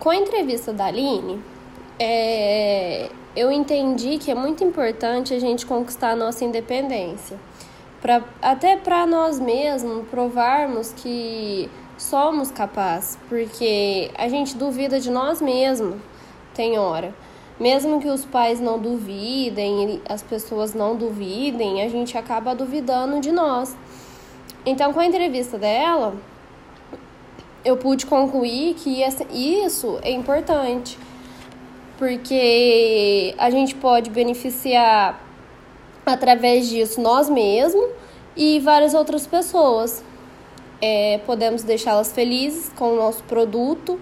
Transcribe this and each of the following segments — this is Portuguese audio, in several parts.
Com a entrevista da Aline, é, eu entendi que é muito importante a gente conquistar a nossa independência. Pra, até para nós mesmos provarmos que somos capazes, porque a gente duvida de nós mesmos, tem hora. Mesmo que os pais não duvidem, as pessoas não duvidem, a gente acaba duvidando de nós. Então, com a entrevista dela, eu pude concluir que isso é importante, porque a gente pode beneficiar através disso nós mesmos e várias outras pessoas. É, podemos deixá-las felizes com o nosso produto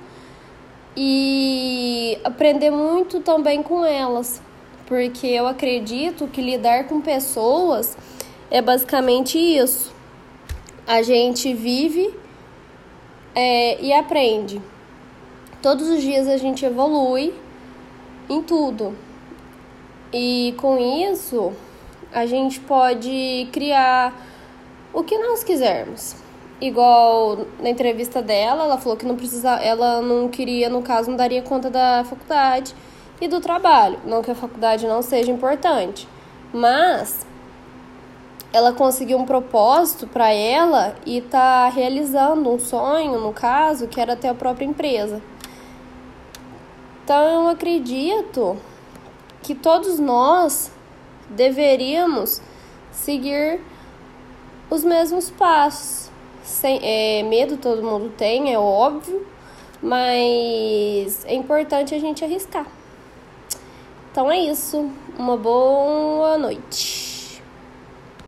e aprender muito também com elas, porque eu acredito que lidar com pessoas é basicamente isso. A gente vive é, e aprende. Todos os dias a gente evolui em tudo. E com isso, a gente pode criar o que nós quisermos. Igual na entrevista dela, ela falou que não precisa, ela não queria, no caso, não daria conta da faculdade e do trabalho. Não que a faculdade não seja importante, mas ela conseguiu um propósito para ela e tá realizando um sonho, no caso, que era ter a própria empresa. Então eu acredito que todos nós deveríamos seguir os mesmos passos. Sem, é, medo todo mundo tem, é óbvio, mas é importante a gente arriscar. Então é isso. Uma boa noite.